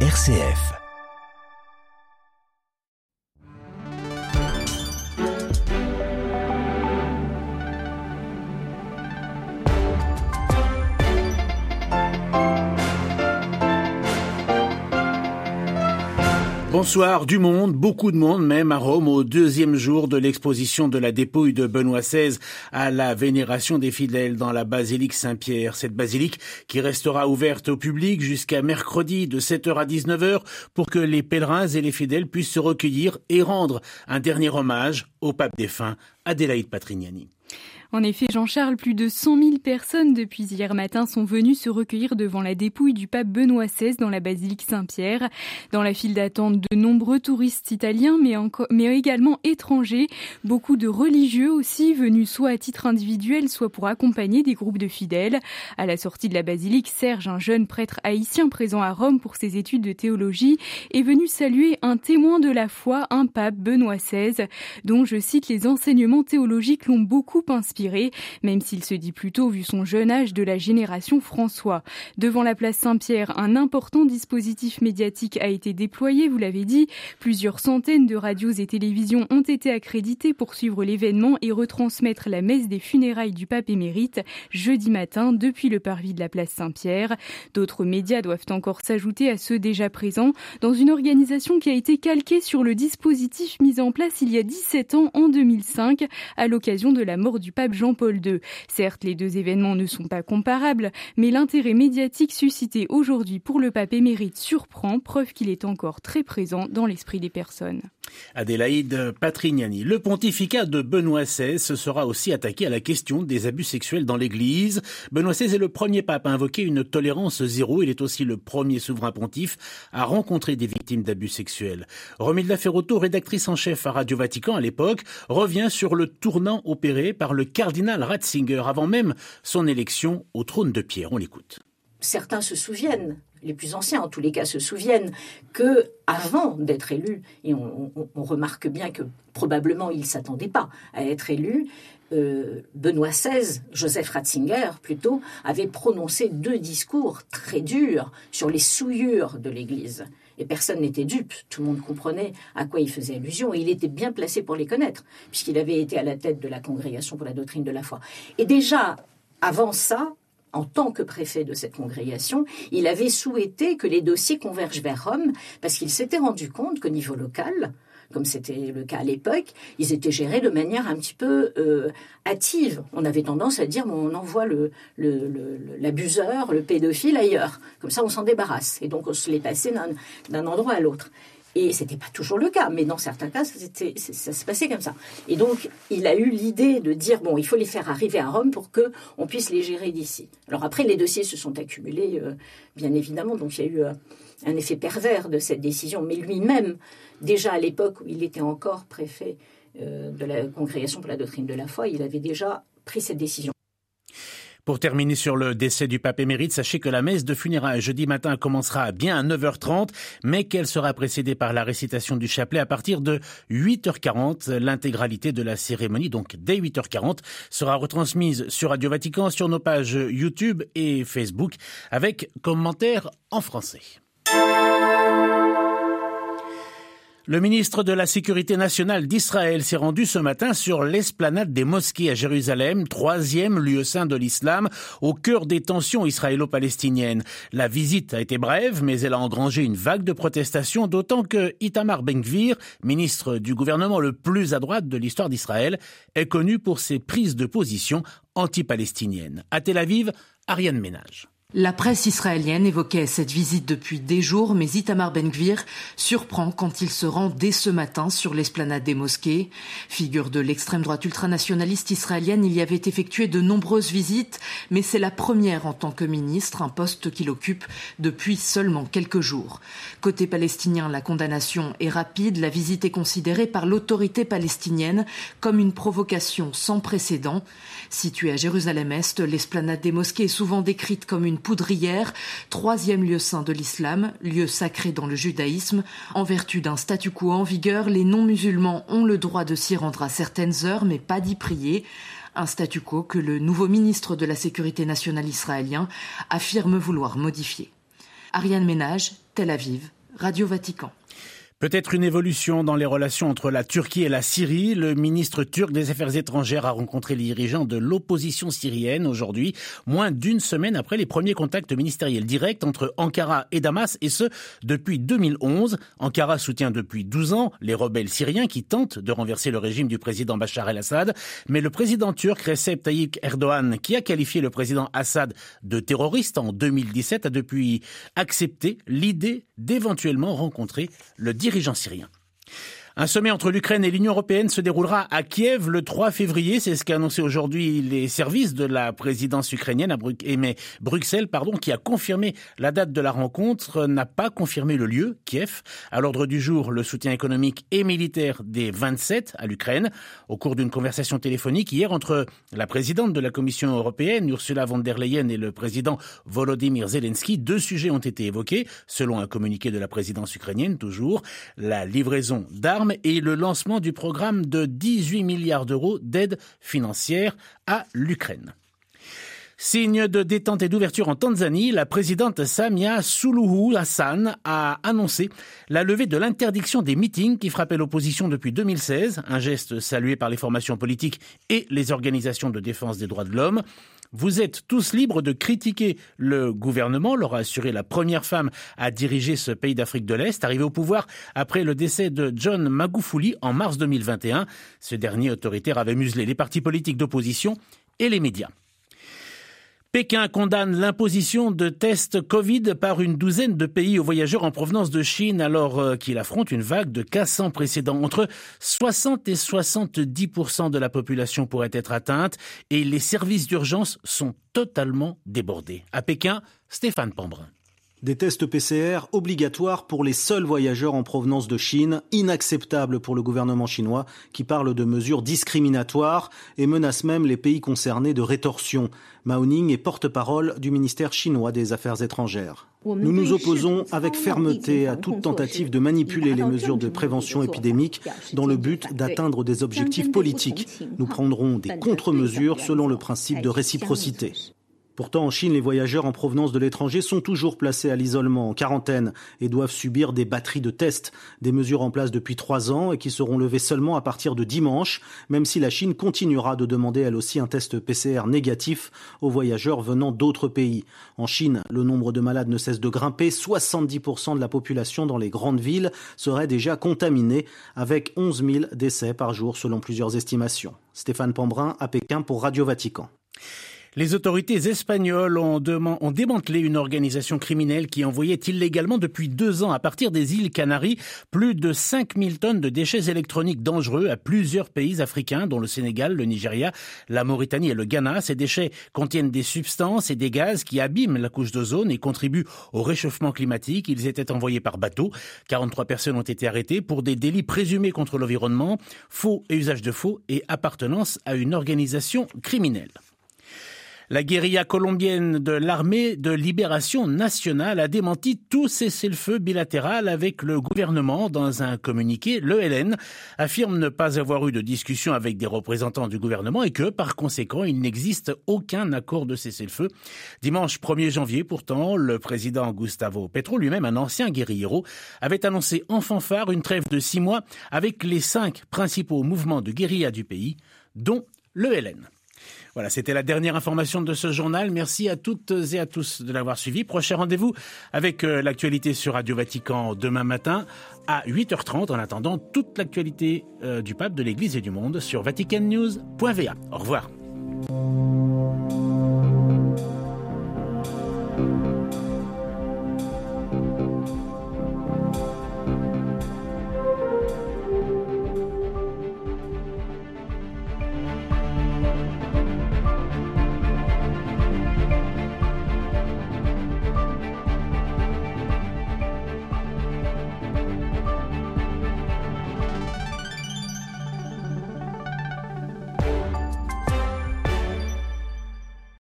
RCF. Bonsoir du monde, beaucoup de monde même à Rome au deuxième jour de l'exposition de la dépouille de Benoît XVI à la vénération des fidèles dans la basilique Saint-Pierre. Cette basilique qui restera ouverte au public jusqu'à mercredi de 7h à 19h pour que les pèlerins et les fidèles puissent se recueillir et rendre un dernier hommage au pape défunt Adélaïde Patrignani. En effet, Jean-Charles, plus de 100 000 personnes depuis hier matin sont venues se recueillir devant la dépouille du pape Benoît XVI dans la basilique Saint-Pierre. Dans la file d'attente, de nombreux touristes italiens, mais, mais également étrangers. Beaucoup de religieux aussi, venus soit à titre individuel, soit pour accompagner des groupes de fidèles. À la sortie de la basilique, Serge, un jeune prêtre haïtien présent à Rome pour ses études de théologie, est venu saluer un témoin de la foi, un pape Benoît XVI, dont, je cite, les enseignements théologiques l'ont beaucoup inspiré même s'il se dit plutôt, vu son jeune âge, de la génération François. Devant la place Saint-Pierre, un important dispositif médiatique a été déployé, vous l'avez dit. Plusieurs centaines de radios et télévisions ont été accréditées pour suivre l'événement et retransmettre la messe des funérailles du pape émérite jeudi matin depuis le parvis de la place Saint-Pierre. D'autres médias doivent encore s'ajouter à ceux déjà présents dans une organisation qui a été calquée sur le dispositif mis en place il y a 17 ans en 2005 à l'occasion de la mort du pape Jean-Paul II. Certes, les deux événements ne sont pas comparables, mais l'intérêt médiatique suscité aujourd'hui pour le pape émérite surprend, preuve qu'il est encore très présent dans l'esprit des personnes. Adélaïde Patrignani. Le pontificat de Benoît XVI se sera aussi attaqué à la question des abus sexuels dans l'Église. Benoît XVI est le premier pape à invoquer une tolérance zéro. Il est aussi le premier souverain pontife à rencontrer des victimes d'abus sexuels. Romilda Ferrotto, rédactrice en chef à Radio Vatican à l'époque, revient sur le tournant opéré par le cardinal Ratzinger avant même son élection au trône de Pierre. On l'écoute. Certains se souviennent, les plus anciens en tous les cas se souviennent, que avant d'être élu, et on, remarque bien que probablement il ne s'attendait pas à être élu, euh, Benoît XVI, Joseph Ratzinger plutôt, avait prononcé deux discours très durs sur les souillures de l'Église et personne n'était dupe. Tout le monde comprenait à quoi il faisait allusion et il était bien placé pour les connaître, puisqu'il avait été à la tête de la congrégation pour la doctrine de la foi. Et déjà, avant ça, en tant que préfet de cette congrégation, il avait souhaité que les dossiers convergent vers Rome, parce qu'il s'était rendu compte qu'au niveau local, comme c'était le cas à l'époque, ils étaient gérés de manière un petit peu euh, hâtive. On avait tendance à dire on envoie le, l'abuseur, le, pédophile ailleurs. Comme ça, on s'en débarrasse. Et donc, on se les passait d'un endroit à l'autre. Et c'était pas toujours le cas, mais dans certains cas, ça, se passait comme ça. Et donc, il a eu l'idée de dire bon, il faut les faire arriver à Rome pour que on puisse les gérer d'ici. Alors après, les dossiers se sont accumulés, euh, bien évidemment. Donc, il y a eu euh, un effet pervers de cette décision. Mais lui-même, déjà à l'époque où il était encore préfet euh, de la congrégation pour la doctrine de la foi, il avait déjà pris cette décision. Pour terminer sur le décès du pape émérite, sachez que la messe de funérailles jeudi matin commencera bien à 9h30, mais qu'elle sera précédée par la récitation du chapelet à partir de 8h40. L'intégralité de la cérémonie, donc dès 8h40, sera retransmise sur Radio Vatican, sur nos pages YouTube et Facebook, avec commentaires en français. Le ministre de la Sécurité nationale d'Israël s'est rendu ce matin sur l'esplanade des mosquées à Jérusalem, troisième lieu saint de l'islam, au cœur des tensions israélo-palestiniennes. La visite a été brève, mais elle a engrangé une vague de protestations, d'autant que Itamar Ben-Gvir, ministre du gouvernement le plus à droite de l'histoire d'Israël, est connu pour ses prises de position anti-palestiniennes. À Tel Aviv, Ariane Ménage. La presse israélienne évoquait cette visite depuis des jours, mais Itamar Ben-Gvir surprend quand il se rend dès ce matin sur l'esplanade des mosquées. Figure de l'extrême droite ultranationaliste israélienne, il y avait effectué de nombreuses visites, mais c'est la première en tant que ministre, un poste qu'il occupe depuis seulement quelques jours. Côté palestinien, la condamnation est rapide. La visite est considérée par l'autorité palestinienne comme une provocation sans précédent. Située à Jérusalem-Est, l'esplanade des mosquées est souvent décrite comme une poudrière, troisième lieu saint de l'islam, lieu sacré dans le judaïsme. En vertu d'un statu quo en vigueur, les non-musulmans ont le droit de s'y rendre à certaines heures, mais pas d'y prier. Un statu quo que le nouveau ministre de la Sécurité nationale israélien affirme vouloir modifier. Ariane Ménage, Tel Aviv, Radio Vatican. Peut-être une évolution dans les relations entre la Turquie et la Syrie. Le ministre turc des Affaires étrangères a rencontré les dirigeants de l'opposition syrienne aujourd'hui, moins d'une semaine après les premiers contacts ministériels directs entre Ankara et Damas, et ce, depuis 2011. Ankara soutient depuis 12 ans les rebelles syriens qui tentent de renverser le régime du président Bachar el-Assad. Mais le président turc Recep Tayyip Erdogan, qui a qualifié le président Assad de terroriste en 2017, a depuis accepté l'idée d'éventuellement rencontrer le dirigeant syrien. Un sommet entre l'Ukraine et l'Union européenne se déroulera à Kiev le 3 février. C'est ce qu'a annoncé aujourd'hui les services de la présidence ukrainienne à mais Bruxelles, pardon, qui a confirmé la date de la rencontre, n'a pas confirmé le lieu, Kiev. À l'ordre du jour, le soutien économique et militaire des 27 à l'Ukraine. Au cours d'une conversation téléphonique hier entre la présidente de la Commission européenne, Ursula von der Leyen, et le président Volodymyr Zelensky, deux sujets ont été évoqués, selon un communiqué de la présidence ukrainienne, toujours, la livraison d'armes et le lancement du programme de 18 milliards d'euros d'aide financière à l'Ukraine. Signe de détente et d'ouverture en Tanzanie, la présidente Samia Suluhu Hassan a annoncé la levée de l'interdiction des meetings qui frappaient l'opposition depuis 2016, un geste salué par les formations politiques et les organisations de défense des droits de l'homme. Vous êtes tous libres de critiquer le gouvernement, leur a assuré la première femme à diriger ce pays d'Afrique de l'Est, arrivée au pouvoir après le décès de John Magufuli en mars 2021. Ce dernier autoritaire avait muselé les partis politiques d'opposition et les médias. Pékin condamne l'imposition de tests Covid par une douzaine de pays aux voyageurs en provenance de Chine alors euh, qu'il affronte une vague de cas sans précédent. Entre 60 et 70% de la population pourrait être atteinte et les services d'urgence sont totalement débordés. À Pékin, Stéphane Pambrin. Des tests PCR obligatoires pour les seuls voyageurs en provenance de Chine, inacceptable pour le gouvernement chinois qui parle de mesures discriminatoires et menace même les pays concernés de rétorsion. Mao Ning est porte-parole du ministère chinois des Affaires étrangères. Nous nous opposons avec fermeté à toute tentative de manipuler les mesures de prévention épidémique dans le but d'atteindre des objectifs politiques. Nous prendrons des contre-mesures selon le principe de réciprocité. Pourtant, en Chine, les voyageurs en provenance de l'étranger sont toujours placés à l'isolement, en quarantaine, et doivent subir des batteries de tests, des mesures en place depuis trois ans et qui seront levées seulement à partir de dimanche, même si la Chine continuera de demander elle aussi un test PCR négatif aux voyageurs venant d'autres pays. En Chine, le nombre de malades ne cesse de grimper, 70% de la population dans les grandes villes serait déjà contaminée, avec 11 000 décès par jour selon plusieurs estimations. Stéphane Pambrin à Pékin pour Radio Vatican. Les autorités espagnoles ont, démantelé une organisation criminelle qui envoyait illégalement depuis deux ans à partir des îles Canaries plus de 5000 tonnes de déchets électroniques dangereux à plusieurs pays africains, dont le Sénégal, le Nigeria, la Mauritanie et le Ghana. Ces déchets contiennent des substances et des gaz qui abîment la couche d'ozone et contribuent au réchauffement climatique. Ils étaient envoyés par bateau. 43 personnes ont été arrêtées pour des délits présumés contre l'environnement, faux et usage de faux et appartenance à une organisation criminelle. La guérilla colombienne de l'armée de libération nationale a démenti tout cessez-le-feu bilatéral avec le gouvernement dans un communiqué. L'ELN affirme ne pas avoir eu de discussion avec des représentants du gouvernement et que, par conséquent, il n'existe aucun accord de cessez-le-feu. Dimanche 1er janvier, pourtant, le président Gustavo Petro, lui-même un ancien guérillero, avait annoncé en fanfare une trêve de six mois avec les cinq principaux mouvements de guérilla du pays, dont l'ELN. Voilà, c'était la dernière information de ce journal. Merci à toutes et à tous de l'avoir suivi. Prochain rendez-vous avec euh, l'actualité sur Radio Vatican demain matin à 8h30. En attendant, toute l'actualité euh, du pape, de l'Église et du monde sur vaticannews.va. Au revoir.